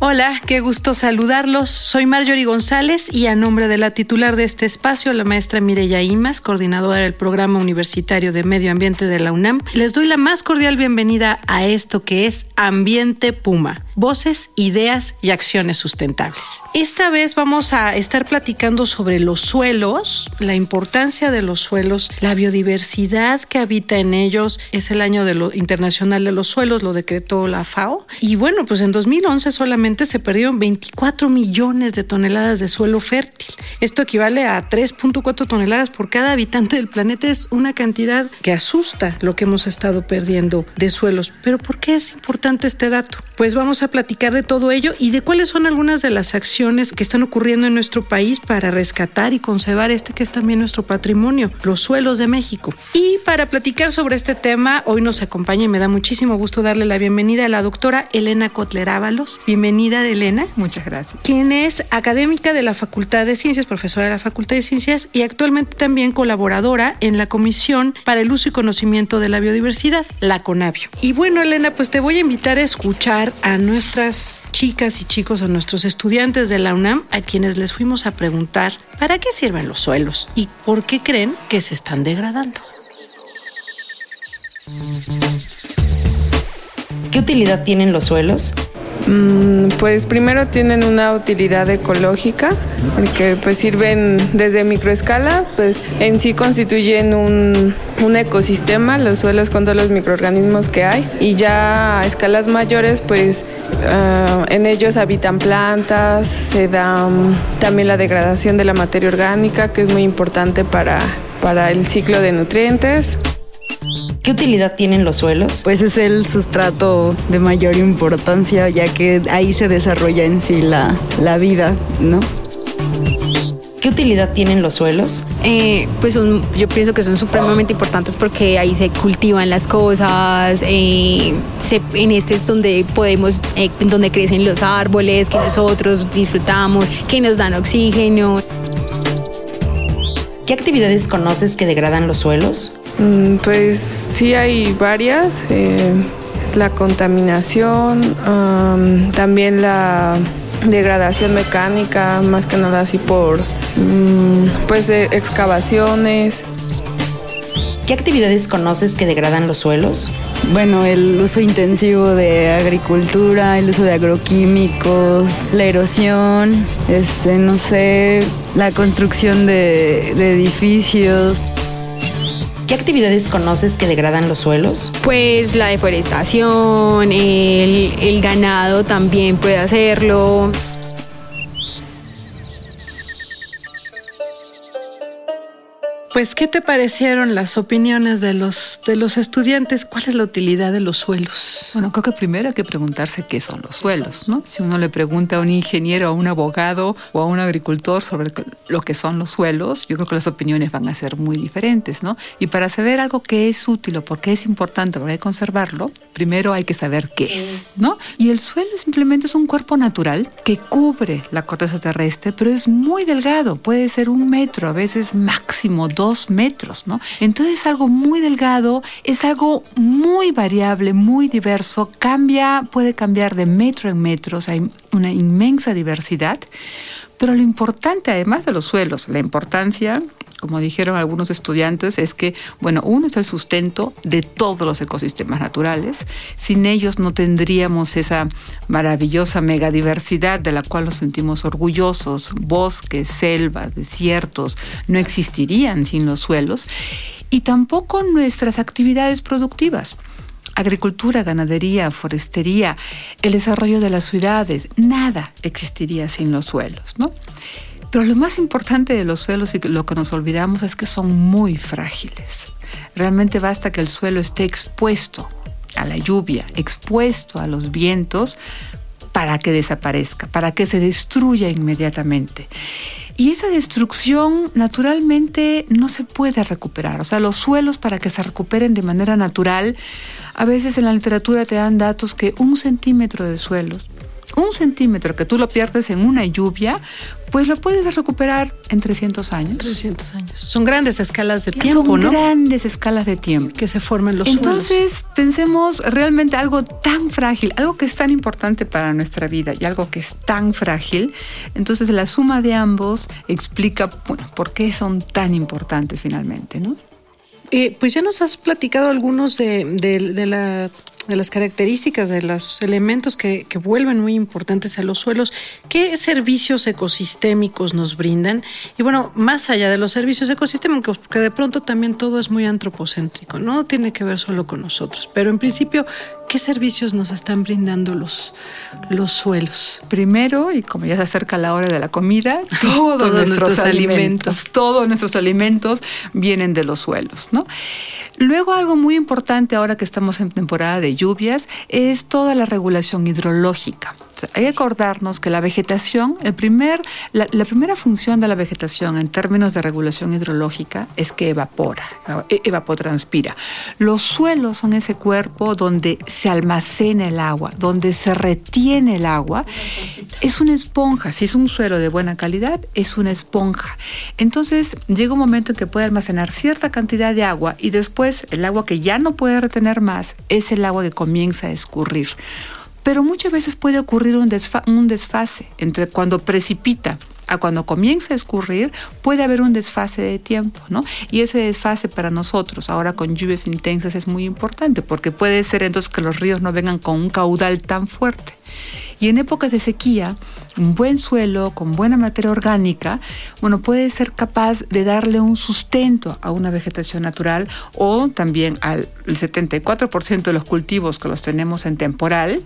Hola, qué gusto saludarlos. Soy Marjorie González y a nombre de la titular de este espacio, la maestra Mireya Imas, coordinadora del Programa Universitario de Medio Ambiente de la UNAM, les doy la más cordial bienvenida a esto que es Ambiente Puma, voces, ideas y acciones sustentables. Esta vez vamos a estar platicando sobre los suelos, la importancia de los suelos, la biodiversidad que habita en ellos. Es el año de lo internacional de los suelos, lo decretó la FAO. Y bueno, pues en 2011 solamente se perdieron 24 millones de toneladas de suelo fértil. Esto equivale a 3.4 toneladas por cada habitante del planeta. Es una cantidad que asusta lo que hemos estado perdiendo de suelos. Pero ¿por qué es importante este dato? Pues vamos a platicar de todo ello y de cuáles son algunas de las acciones que están ocurriendo en nuestro país para rescatar y conservar este que es también nuestro patrimonio, los suelos de México. Y para platicar sobre este tema, hoy nos acompaña y me da muchísimo gusto darle la bienvenida a la doctora Elena Kotler Ábalos. Bienvenida Elena. Muchas gracias. Quien es académica de la Facultad de Ciencias, profesora de la Facultad de Ciencias y actualmente también colaboradora en la Comisión para el Uso y Conocimiento de la Biodiversidad, la CONABIO. Y bueno, Elena, pues te voy a invitar a escuchar a nuestras chicas y chicos, a nuestros estudiantes de la UNAM, a quienes les fuimos a preguntar para qué sirven los suelos y por qué creen que se están degradando. ¿Qué utilidad tienen los suelos? Mm, pues primero tienen una utilidad ecológica, porque pues sirven desde microescala, pues en sí constituyen un, ecosistema, los suelos con todos los microorganismos que hay, y ya a escalas mayores pues ah, en ellos habitan plantas, se da también la degradación de la materia orgánica, que es muy importante para el ciclo de nutrientes. ¿Qué utilidad tienen los suelos? Pues es el sustrato de mayor importancia, ya que ahí se desarrolla en sí la, la vida, ¿no? ¿Qué utilidad tienen los suelos? Eh, pues yo pienso que son supremamente importantes porque ahí se cultivan las cosas, eh, en este es donde podemos, eh, donde crecen los árboles que nosotros disfrutamos, que nos dan oxígeno. ¿Qué actividades conoces que degradan los suelos? Mm, pues sí hay varias. Eh, la contaminación, también la degradación mecánica, más que nada así por mm, pues excavaciones. ¿Qué actividades conoces que degradan los suelos? Bueno, el uso intensivo de agricultura, el uso de agroquímicos, la erosión, este, no sé, la construcción de edificios. ¿Qué actividades conoces que degradan los suelos? Pues la deforestación, el, el ganado también puede hacerlo. Pues, ¿qué te parecieron las opiniones de los, de los estudiantes? ¿Cuál es la utilidad de los suelos? Bueno, creo que primero hay que preguntarse qué son los suelos, ¿no? Si uno le pregunta a un ingeniero, a un abogado o a un agricultor sobre lo que son los suelos, yo creo que las opiniones van a ser muy diferentes, ¿no? Y para saber algo que es útil o por qué es importante, por qué conservarlo, primero hay que saber qué es, ¿no? Y el suelo simplemente es un cuerpo natural que cubre la corteza terrestre, pero es muy delgado, puede ser un metro, a veces máximo dos metros, ¿no? Entonces es algo muy delgado, es algo muy variable, muy diverso, cambia, puede cambiar de metro en metro, hay una inmensa diversidad, pero lo importante además de los suelos, la importancia como dijeron algunos estudiantes, es que, bueno, uno es el sustento de todos los ecosistemas naturales. Sin ellos no tendríamos esa maravillosa megadiversidad de la cual nos sentimos orgullosos. Bosques, selvas, desiertos no existirían sin los suelos. Y tampoco nuestras actividades productivas agricultura, ganadería, forestería, el desarrollo de las ciudades, nada existiría sin los suelos, ¿no? Pero lo más importante de los suelos y lo que nos olvidamos es que son muy frágiles. Realmente basta que el suelo esté expuesto a la lluvia, expuesto a los vientos, para que desaparezca, para que se destruya inmediatamente. Y esa destrucción naturalmente no se puede recuperar. O sea, los suelos para que se recuperen de manera natural, a veces en la literatura te dan datos que un centímetro de suelos un centímetro que tú lo pierdes en una lluvia, pues lo puedes recuperar en 300 años. 300 años. Son grandes escalas de tiempo, Son ¿no? grandes escalas de tiempo. Que se formen los Entonces, suelos. pensemos realmente algo tan frágil, algo que es tan importante para nuestra vida y algo que es tan frágil. Entonces, la suma de ambos explica, bueno, por qué son tan importantes finalmente, ¿no? Eh, pues ya nos has platicado algunos de, de, de, la, de, las características, de los elementos que, que, vuelven muy importantes a los suelos. ¿Qué servicios ecosistémicos nos brindan? Y bueno, más allá de los servicios ecosistémicos, porque de pronto también todo es muy antropocéntrico, no tiene que ver solo con nosotros. Pero en principio, ¿qué servicios nos están brindando los, los suelos? Primero, y como ya se acerca la hora de la comida, todos, todos nuestros, nuestros alimentos, alimentos, todos nuestros alimentos vienen de los suelos, ¿no? Luego algo muy importante ahora que estamos en temporada de lluvias es toda la regulación hidrológica. Hay que acordarnos que la vegetación, el primer, la, la, primera función de la vegetación en términos de regulación hidrológica es que evapora, evapotranspira. Los suelos son ese cuerpo donde se almacena el agua, donde se retiene el agua. Es una esponja, si es un suelo de buena calidad, es una esponja. Entonces llega un momento en que puede almacenar cierta cantidad de agua y después el agua que ya no puede retener más es el agua que comienza a escurrir pero muchas veces puede ocurrir un, desfa un, desfase entre cuando precipita a cuando comienza a escurrir, puede haber un desfase de tiempo, ¿no? Y ese desfase para nosotros, ahora con lluvias intensas, es muy importante, porque puede ser entonces que los ríos no vengan con un caudal tan fuerte. Y en épocas de sequía, un buen suelo con buena materia orgánica, bueno, puede ser capaz de darle un sustento a una vegetación natural o también al 74% de los cultivos que los tenemos en temporal,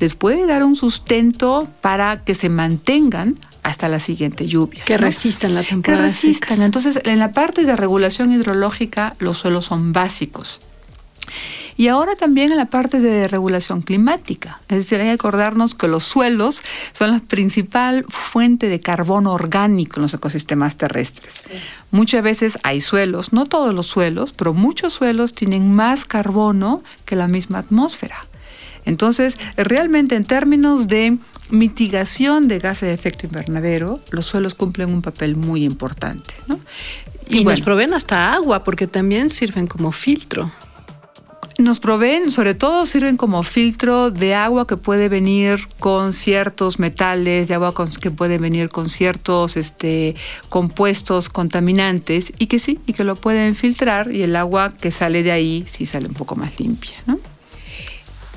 les puede dar un sustento para que se mantengan hasta la siguiente lluvia. Que ¿no? resistan la temporada. Que resistan. Entonces, en la parte de regulación hidrológica, los suelos son básicos. Y ahora también en la parte de regulación climática. Es decir, hay que acordarnos que los suelos son la principal fuente de carbono orgánico en los ecosistemas terrestres. Sí. Muchas veces hay suelos, no todos los suelos, pero muchos suelos tienen más carbono que la misma atmósfera. Entonces, realmente en términos de mitigación de gases de efecto invernadero, los suelos cumplen un papel muy importante. ¿no? Y, y bueno, nos proveen hasta agua, porque también sirven como filtro nos proveen, sobre todo sirven como filtro de agua que puede venir con ciertos metales, de agua con, que puede venir con ciertos este, compuestos contaminantes y que sí, y que lo pueden filtrar y el agua que sale de ahí sí sale un poco más limpia, ¿no?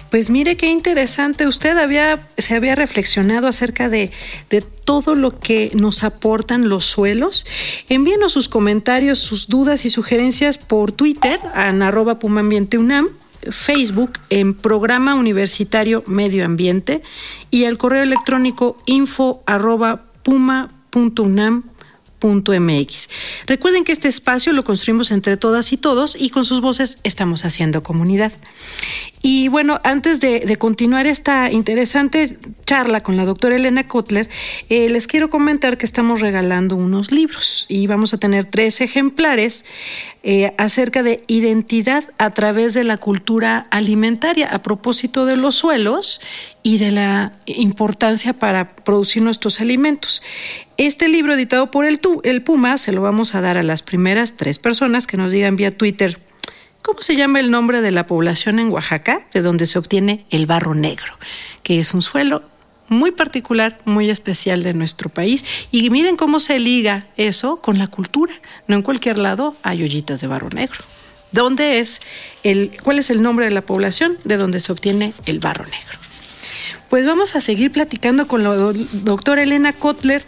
Pues mire qué interesante. Usted había, se había reflexionado acerca de, de, todo lo que nos aportan los suelos. Envíenos sus comentarios, sus dudas y sugerencias por Twitter en arroba pumaambienteunam, Facebook en Programa Universitario Medio Ambiente y al correo electrónico info arroba puma.unam MX. Recuerden que este espacio lo construimos entre todas y todos y con sus voces estamos haciendo comunidad. Y bueno, antes de, continuar esta interesante charla con la doctora Elena Kotler, eh, les quiero comentar que estamos regalando unos libros y vamos a tener tres ejemplares eh, acerca de identidad a través de la cultura alimentaria a propósito de los suelos y de la importancia para producir nuestros alimentos. Este libro editado por el, el Puma se lo vamos a dar a las primeras tres personas que nos digan vía Twitter ¿Cómo se llama el nombre de la población en Oaxaca, de donde se obtiene el barro negro, que es un suelo muy particular, muy especial de nuestro país? Y miren cómo se liga eso con la cultura. No en cualquier lado hay ollitas de barro negro. ¿Dónde es el, ¿Cuál es el nombre de la población de donde se obtiene el barro negro? Pues vamos a seguir platicando con la doctora Elena Kotler.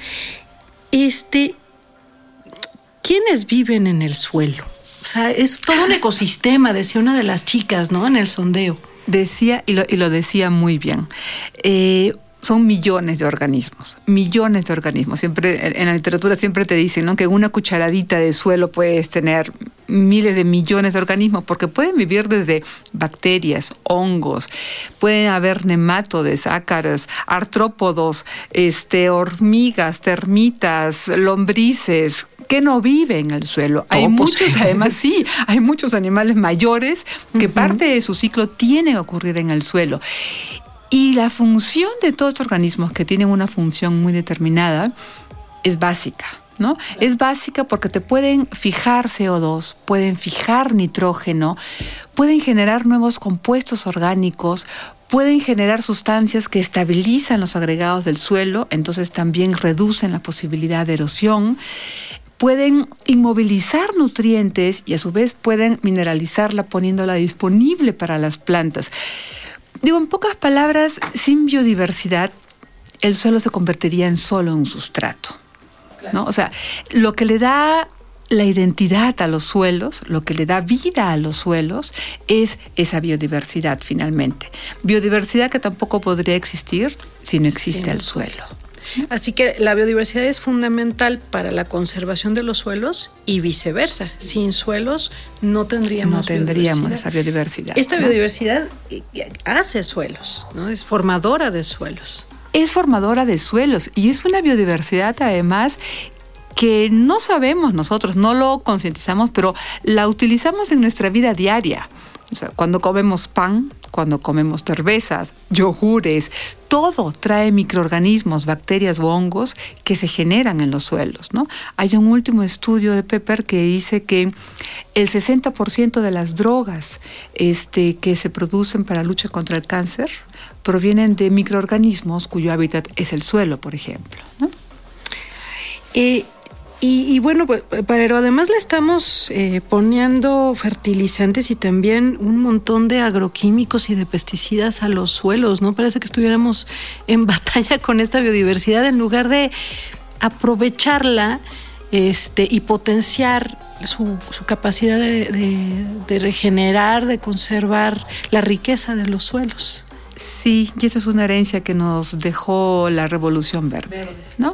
Este, ¿Quiénes viven en el suelo? Sea, es todo un ecosistema, decía una de las chicas, ¿no? En el sondeo. Decía, y lo, y lo decía muy bien. Eh, son millones de organismos, millones de organismos. Siempre en la literatura siempre te dicen ¿no? que una cucharadita de suelo puedes tener miles de millones de organismos, porque pueden vivir desde bacterias, hongos, pueden haber nematodes, ácaros, artrópodos, este, hormigas, termitas, lombrices, que no viven en el suelo. Hay muchos, además sí, hay muchos animales mayores que parte de su ciclo tiene que ocurrir en el suelo. Y la función de todos estos organismos que tienen una función muy determinada es básica. ¿No? Es básica porque te pueden fijar CO2, pueden fijar nitrógeno, pueden generar nuevos compuestos orgánicos, pueden generar sustancias que estabilizan los agregados del suelo, entonces también reducen la posibilidad de erosión pueden inmovilizar nutrientes y a su vez pueden mineralizarla poniéndola disponible para las plantas. Digo, en pocas palabras, sin biodiversidad, el suelo se convertiría en solo un sustrato. ¿no? O sea, lo que le da la identidad a los suelos, lo que le da vida a los suelos, es esa biodiversidad finalmente. Biodiversidad que tampoco podría existir si no existe el suelo. Así que la biodiversidad es fundamental para la conservación de los suelos y viceversa. Sin suelos no tendríamos, no tendríamos esa biodiversidad. Esta biodiversidad hace suelos, ¿no? es formadora de suelos. Es formadora de suelos y es una biodiversidad además que no sabemos nosotros, no lo concientizamos, pero la utilizamos en nuestra vida diaria. O sea, cuando comemos pan, cuando comemos cervezas, yogures, todo trae microorganismos, bacterias o hongos que se generan en los suelos. ¿no? Hay un último estudio de Pepper que dice que el 60% de las drogas este, que se producen para lucha contra el cáncer provienen de microorganismos cuyo hábitat es el suelo, por ejemplo. ¿no? Eh, y, bueno, pues, pero además le estamos eh, poniendo fertilizantes y también un montón de agroquímicos y de pesticidas a los suelos, ¿no? Parece que estuviéramos en batalla con esta biodiversidad en lugar de aprovecharla este, y potenciar su, capacidad de, regenerar, de conservar la riqueza de los suelos. Sí, y esa es una herencia que nos dejó la Revolución Verde, ¿no?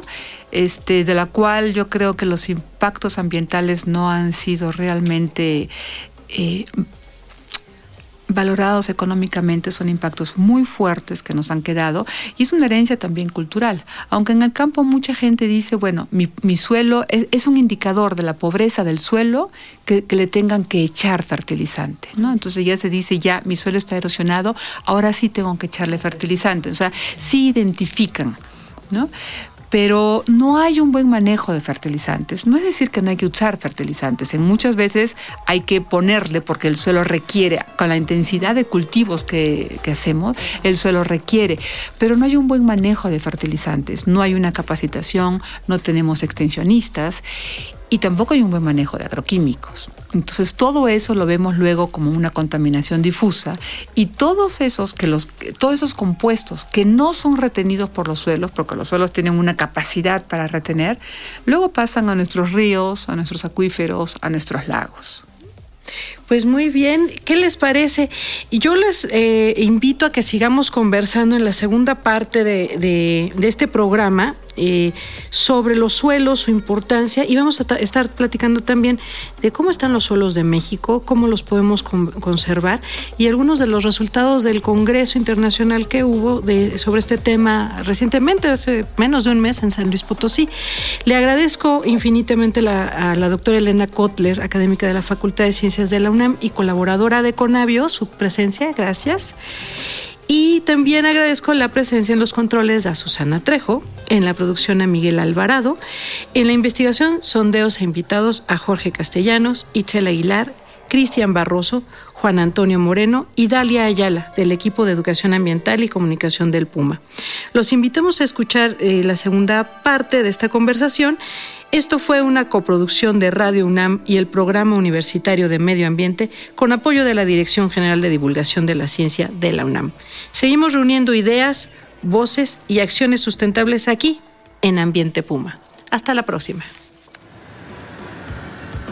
Este, de la cual yo creo que los impactos ambientales no han sido realmente eh, valorados económicamente, son impactos muy fuertes que nos han quedado y es una herencia también cultural. Aunque en el campo mucha gente dice, bueno, mi, suelo es, un indicador de la pobreza del suelo que, le tengan que echar fertilizante, ¿no? Entonces ya se dice, ya mi suelo está erosionado, ahora sí tengo que echarle fertilizante. O sea, sí identifican, ¿no? Pero no hay un buen manejo de fertilizantes. No es decir que no hay que usar fertilizantes. En muchas veces hay que ponerle porque el suelo requiere, con la intensidad de cultivos que, que hacemos, el suelo requiere, pero no hay un buen manejo de fertilizantes. No hay una capacitación, no tenemos extensionistas y tampoco hay un buen manejo de agroquímicos. Entonces todo eso lo vemos luego como una contaminación difusa y todos esos que los todos esos compuestos que no son retenidos por los suelos, porque los suelos tienen una capacidad para retener, luego pasan a nuestros ríos, a nuestros acuíferos, a nuestros lagos. Pues muy bien, ¿qué les parece? Y yo les eh, invito a que sigamos conversando en la segunda parte de, de este programa eh, sobre los suelos, su importancia, y vamos a estar platicando también de cómo están los suelos de México, cómo los podemos conservar y algunos de los resultados del Congreso Internacional que hubo de, sobre este tema recientemente, hace menos de un mes en San Luis Potosí. Le agradezco infinitamente a la doctora Elena Kotler, académica de la Facultad de Ciencias de la Y colaboradora de Conavio, su presencia. Gracias. Y también agradezco la presencia en los controles a Susana Trejo, en la producción a Miguel Alvarado, en la investigación sondeos e invitados a Jorge Castellanos, Itzel Aguilar, Cristian Barroso, Juan Antonio Moreno y Dalia Ayala del equipo de Educación Ambiental y Comunicación del Puma. Los invitamos a escuchar eh, la segunda parte de esta conversación esto fue una coproducción de Radio UNAM y el Programa Universitario de Medio Ambiente con apoyo de la Dirección General de Divulgación de la Ciencia de la UNAM. Seguimos reuniendo ideas, voces y acciones sustentables aquí en Ambiente Puma. Hasta la próxima.